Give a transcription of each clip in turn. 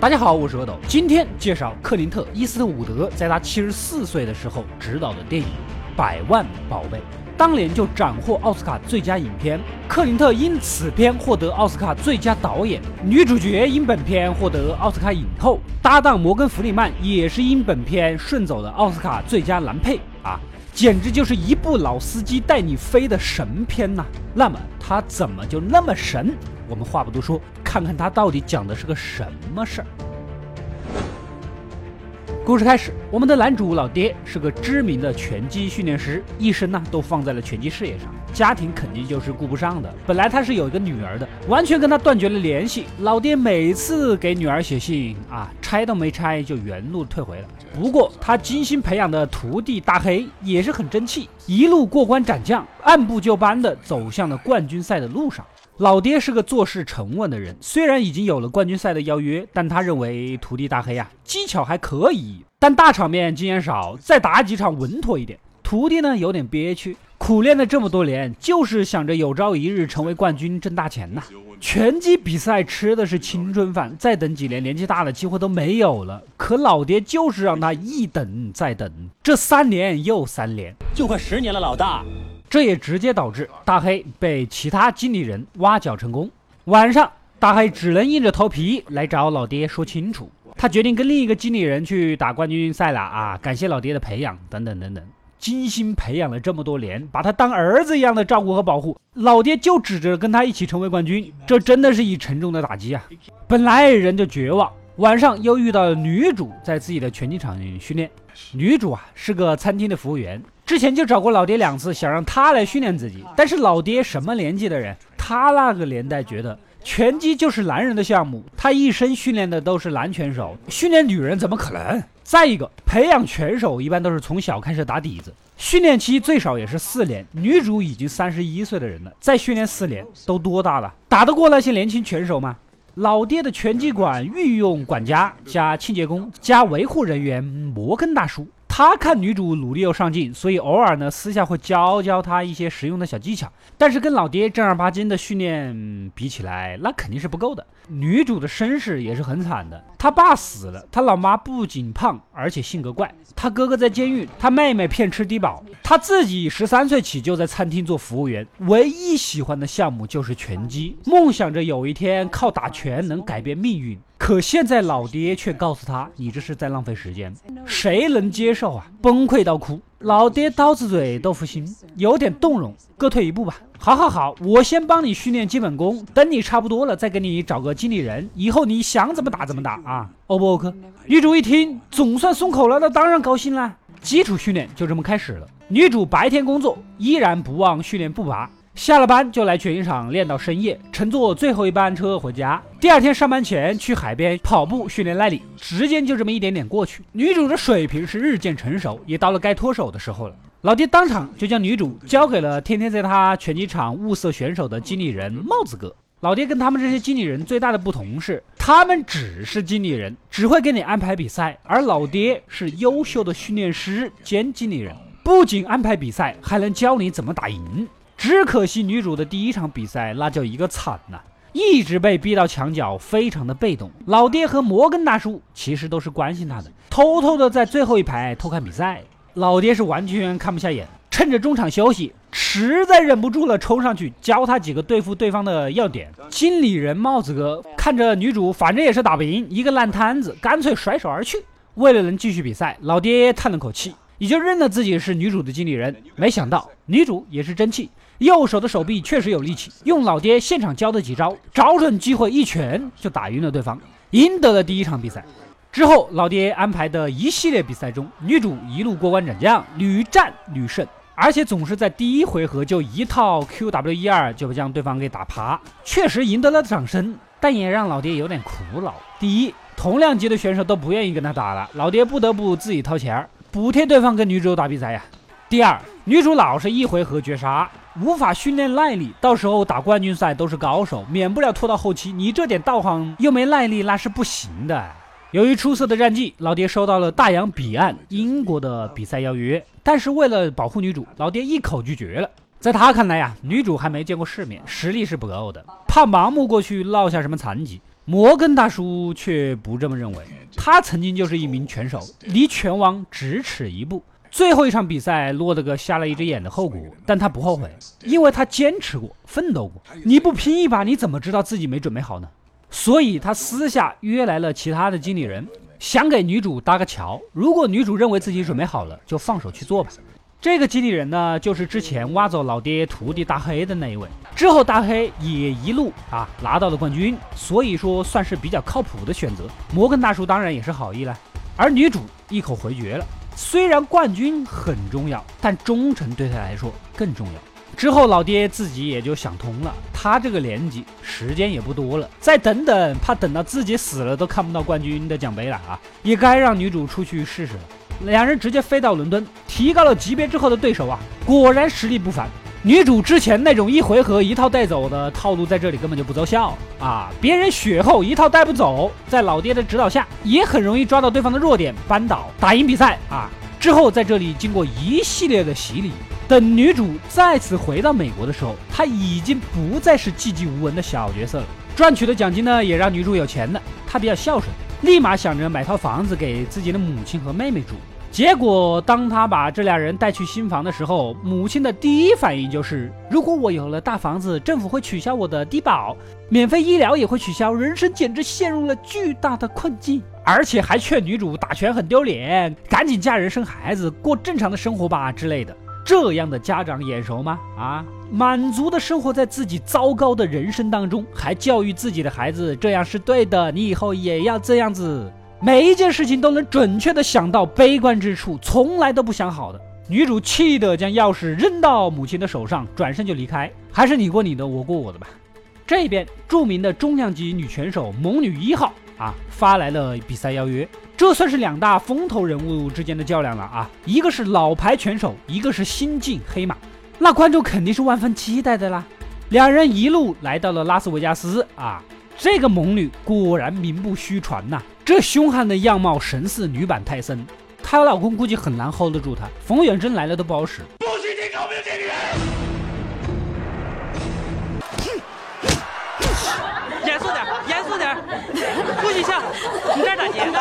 大家好，我是阿斗，今天介绍克林特·伊斯特伍德在他七十四岁的时候执导的电影《百万宝贝》，当年就斩获奥斯卡最佳影片。克林特因此片获得奥斯卡最佳导演，女主角因本片获得奥斯卡影后，搭档摩根·弗里曼也是因本片顺走了奥斯卡最佳男配啊，简直就是一部老司机带你飞的神片呐！那么他怎么就那么神？我们话不多说，看看他到底讲的是个什么事儿。故事开始，我们的男主老爹是个知名的拳击训练师，一生呢都放在了拳击事业上，家庭肯定就是顾不上的。本来他是有一个女儿的，完全跟他断绝了联系。老爹每次给女儿写信啊，拆都没拆就原路退回了。不过他精心培养的徒弟大黑也是很争气，一路过关斩将，按部就班的走向了冠军赛的路上。老爹是个做事沉稳的人，虽然已经有了冠军赛的邀约，但他认为徒弟大黑呀技巧还可以，但大场面经验少，再打几场稳妥一点。徒弟呢有点憋屈，苦练了这么多年，就是想着有朝一日成为冠军挣大钱呐。拳击比赛吃的是青春饭，再等几年，年纪大了机会都没有了。可老爹就是让他一等再等，这三年又三年，就快十年了，老大。这也直接导致大黑被其他经理人挖角成功。晚上，大黑只能硬着头皮来找老爹说清楚。他决定跟另一个经理人去打冠军赛了啊！感谢老爹的培养，等等等等，精心培养了这么多年，把他当儿子一样的照顾和保护。老爹就指着跟他一起成为冠军，这真的是一沉重的打击啊！本来人就绝望，晚上又遇到了女主在自己的拳击场训练。女主啊是个餐厅的服务员。之前就找过老爹两次，想让他来训练自己，但是老爹什么年纪的人？他那个年代觉得拳击就是男人的项目，他一生训练的都是男拳手，训练女人怎么可能？再一个，培养拳手一般都是从小开始打底子，训练期最少也是四年。女主已经三十一岁的人了，再训练四年都多大了？打得过那些年轻拳手吗？老爹的拳击馆御用管家加清洁工加维护人员摩根大叔。他看女主努力又上进，所以偶尔呢私下会教教她一些实用的小技巧。但是跟老爹正儿八经的训练比起来，那肯定是不够的。女主的身世也是很惨的，他爸死了，他老妈不仅胖，而且性格怪。他哥哥在监狱，他妹妹骗吃低保，他自己十三岁起就在餐厅做服务员，唯一喜欢的项目就是拳击，梦想着有一天靠打拳能改变命运。可现在老爹却告诉他：“你这是在浪费时间，谁能接受啊？”崩溃到哭。老爹刀子嘴豆腐心，有点动容。各退一步吧。好好好，我先帮你训练基本功，等你差不多了，再给你找个经理人，以后你想怎么打怎么打啊？O 不 OK？女主一听，总算松口了，那当然高兴啦。基础训练就这么开始了。女主白天工作，依然不忘训练步伐。下了班就来拳击场练到深夜，乘坐最后一班车回家。第二天上班前去海边跑步训练耐力，时间就这么一点点过去。女主的水平是日渐成熟，也到了该脱手的时候了。老爹当场就将女主交给了天天在他拳击场物色选手的经理人帽子哥。老爹跟他们这些经理人最大的不同是，他们只是经理人，只会给你安排比赛，而老爹是优秀的训练师兼经理人，不仅安排比赛，还能教你怎么打赢。只可惜女主的第一场比赛那叫一个惨呐，一直被逼到墙角，非常的被动。老爹和摩根大叔其实都是关心她的，偷偷的在最后一排偷看比赛。老爹是完全看不下眼，趁着中场休息，实在忍不住了，冲上去教他几个对付对方的要点。经理人帽子哥看着女主，反正也是打不赢，一个烂摊子，干脆甩手而去。为了能继续比赛，老爹叹了口气，也就认了自己是女主的经理人。没想到女主也是争气。右手的手臂确实有力气，用老爹现场教的几招，找准机会一拳就打晕了对方，赢得了第一场比赛。之后，老爹安排的一系列比赛中，女主一路过关斩将，屡战屡胜，而且总是在第一回合就一套 QW 一二就将对方给打趴，确实赢得了掌声，但也让老爹有点苦恼。第一，同量级的选手都不愿意跟他打了，老爹不得不自己掏钱补贴对方跟女主打比赛呀。第二，女主老是一回合绝杀。无法训练耐力，到时候打冠军赛都是高手，免不了拖到后期。你这点道行又没耐力，那是不行的。由于出色的战绩，老爹收到了大洋彼岸英国的比赛邀约，但是为了保护女主，老爹一口拒绝了。在他看来呀，女主还没见过世面，实力是不够的，怕盲目过去落下什么残疾。摩根大叔却不这么认为，他曾经就是一名拳手，离拳王咫尺一步。最后一场比赛落得个瞎了一只眼的后果，但他不后悔，因为他坚持过，奋斗过。你不拼一把，你怎么知道自己没准备好呢？所以他私下约来了其他的经理人，想给女主搭个桥。如果女主认为自己准备好了，就放手去做吧。这个经理人呢，就是之前挖走老爹徒弟大黑的那一位。之后大黑也一路啊拿到了冠军，所以说算是比较靠谱的选择。摩根大叔当然也是好意了，而女主一口回绝了。虽然冠军很重要，但忠诚对他来说更重要。之后老爹自己也就想通了，他这个年纪时间也不多了，再等等，怕等到自己死了都看不到冠军的奖杯了啊！也该让女主出去试试了。两人直接飞到伦敦，提高了级别之后的对手啊，果然实力不凡。女主之前那种一回合一套带走的套路，在这里根本就不奏效啊！别人血厚一套带不走，在老爹的指导下，也很容易抓到对方的弱点，扳倒，打赢比赛啊！之后在这里经过一系列的洗礼，等女主再次回到美国的时候，她已经不再是寂寂无闻的小角色了。赚取的奖金呢，也让女主有钱了。她比较孝顺，立马想着买套房子给自己的母亲和妹妹住。结果，当他把这俩人带去新房的时候，母亲的第一反应就是：如果我有了大房子，政府会取消我的低保，免费医疗也会取消，人生简直陷入了巨大的困境。而且还劝女主打拳很丢脸，赶紧嫁人生孩子，过正常的生活吧之类的。这样的家长眼熟吗？啊，满足的生活在自己糟糕的人生当中，还教育自己的孩子这样是对的，你以后也要这样子。每一件事情都能准确的想到悲观之处，从来都不想好的女主气得将钥匙扔到母亲的手上，转身就离开。还是你过你的，我过我的吧。这边著名的重量级女拳手猛女一号啊发来了比赛邀约，这算是两大风头人物之间的较量了啊！一个是老牌拳手，一个是新晋黑马，那观众肯定是万分期待的啦。两人一路来到了拉斯维加斯啊。这个猛女果然名不虚传呐！这凶悍的样貌神似女版泰森，她老公估计很难 hold 得住她。冯远征来了都不好使。不许你搞病这个人！严肃点，严肃点，不许笑。你在打劫的？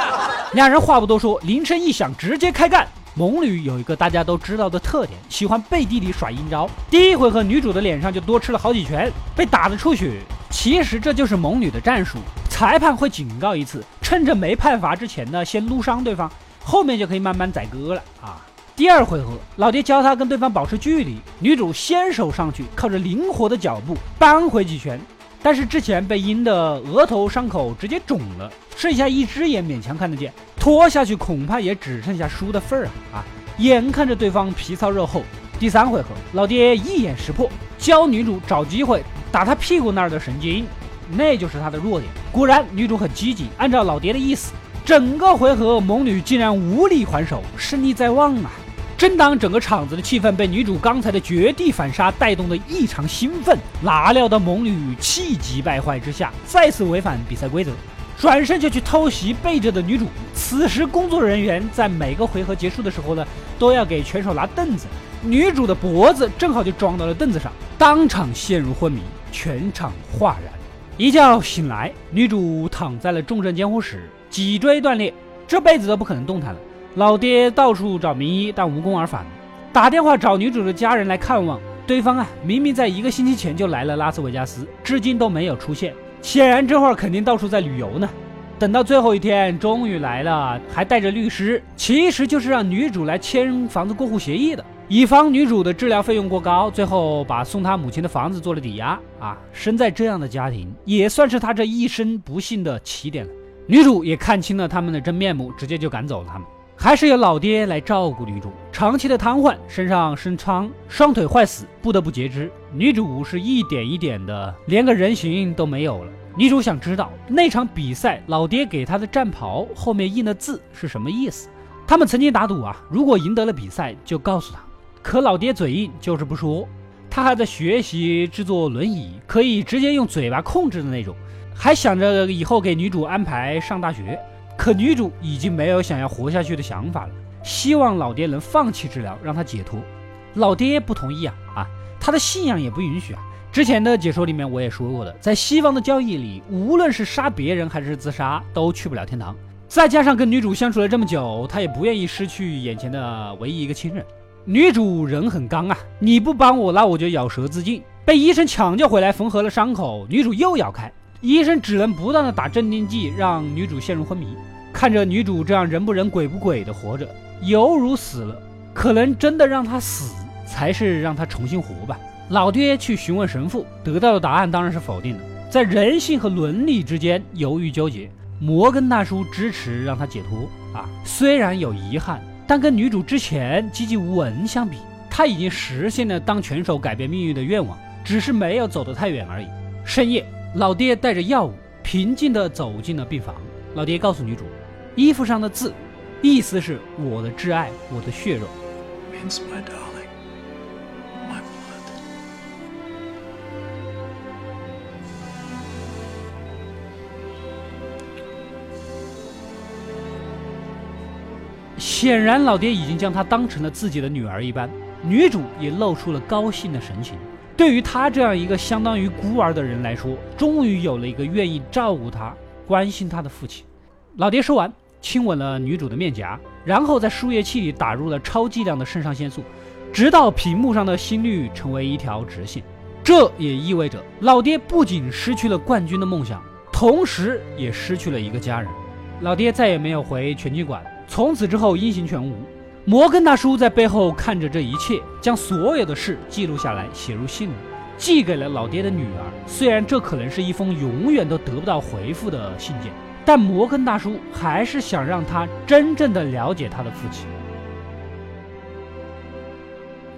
两人话不多说，铃声一响，直接开干。猛女有一个大家都知道的特点，喜欢背地里耍阴招。第一回合，女主的脸上就多吃了好几拳，被打得出血。其实这就是猛女的战术，裁判会警告一次，趁着没判罚之前呢，先撸伤对方，后面就可以慢慢宰割了啊。第二回合，老爹教她跟对方保持距离，女主先手上去，靠着灵活的脚步扳回几拳，但是之前被阴的额头伤口直接肿了，剩下一只眼勉强看得见，拖下去恐怕也只剩下输的份儿啊啊！眼看着对方皮糙肉厚，第三回合，老爹一眼识破，教女主找机会。打他屁股那儿的神经，那就是他的弱点。果然，女主很积极，按照老爹的意思，整个回合猛女竟然无力还手，胜利在望啊！正当整个场子的气氛被女主刚才的绝地反杀带动的异常兴奋，哪料到猛女气急败坏之下，再次违反比赛规则，转身就去偷袭背着的女主。此时，工作人员在每个回合结束的时候呢，都要给拳手拿凳子。女主的脖子正好就撞到了凳子上，当场陷入昏迷，全场哗然。一觉醒来，女主躺在了重症监护室，脊椎断裂，这辈子都不可能动弹了。老爹到处找名医，但无功而返。打电话找女主的家人来看望，对方啊，明明在一个星期前就来了拉斯维加斯，至今都没有出现，显然这会儿肯定到处在旅游呢。等到最后一天，终于来了，还带着律师，其实就是让女主来签房子过户协议的。以防女主的治疗费用过高，最后把送她母亲的房子做了抵押啊！生在这样的家庭，也算是她这一生不幸的起点了。女主也看清了他们的真面目，直接就赶走了他们。还是由老爹来照顾女主，长期的瘫痪，身上生疮，双腿坏死，不得不截肢。女主是一点一点的，连个人形都没有了。女主想知道那场比赛，老爹给她的战袍后面印的字是什么意思。他们曾经打赌啊，如果赢得了比赛，就告诉她。可老爹嘴硬，就是不说。他还在学习制作轮椅，可以直接用嘴巴控制的那种，还想着以后给女主安排上大学。可女主已经没有想要活下去的想法了，希望老爹能放弃治疗，让她解脱。老爹不同意啊啊，他的信仰也不允许啊。之前的解说里面我也说过的，在西方的教义里，无论是杀别人还是自杀，都去不了天堂。再加上跟女主相处了这么久，他也不愿意失去眼前的唯一一个亲人。女主人很刚啊，你不帮我，那我就咬舌自尽。被医生抢救回来缝合了伤口，女主又咬开，医生只能不断的打镇定剂，让女主陷入昏迷。看着女主这样人不人鬼不鬼的活着，犹如死了。可能真的让她死，才是让她重新活吧。老爹去询问神父，得到的答案当然是否定的。在人性和伦理之间犹豫纠结，摩根大叔支持让他解脱啊。虽然有遗憾，但跟女主之前籍籍无闻相比，她已经实现了当拳手改变命运的愿望，只是没有走得太远而已。深夜，老爹带着药物平静地走进了病房。老爹告诉女主，衣服上的字，意思是我的挚爱，我的血肉。显然，老爹已经将她当成了自己的女儿一般。女主也露出了高兴的神情。对于她这样一个相当于孤儿的人来说，终于有了一个愿意照顾她、关心她的父亲。老爹说完，亲吻了女主的面颊，然后在输液器里打入了超剂量的肾上腺素，直到屏幕上的心率成为一条直线。这也意味着，老爹不仅失去了冠军的梦想，同时也失去了一个家人。老爹再也没有回拳击馆。从此之后音信全无。摩根大叔在背后看着这一切，将所有的事记录下来，写入信里，寄给了老爹的女儿。虽然这可能是一封永远都得不到回复的信件，但摩根大叔还是想让他真正的了解他的父亲。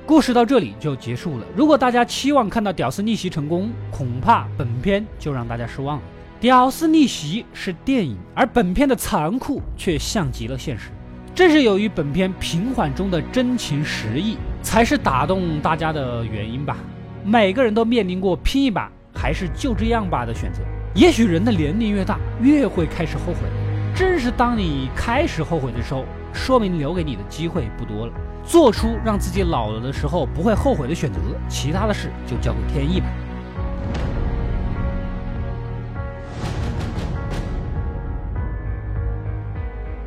故事到这里就结束了。如果大家期望看到屌丝逆袭成功，恐怕本片就让大家失望了。屌丝逆袭是电影，而本片的残酷却像极了现实。正是由于本片平缓中的真情实意，才是打动大家的原因吧。每个人都面临过拼一把还是就这样吧的选择。也许人的年龄越大，越会开始后悔。正是当你开始后悔的时候，说明留给你的机会不多了。做出让自己老了的时候不会后悔的选择，其他的事就交给天意吧。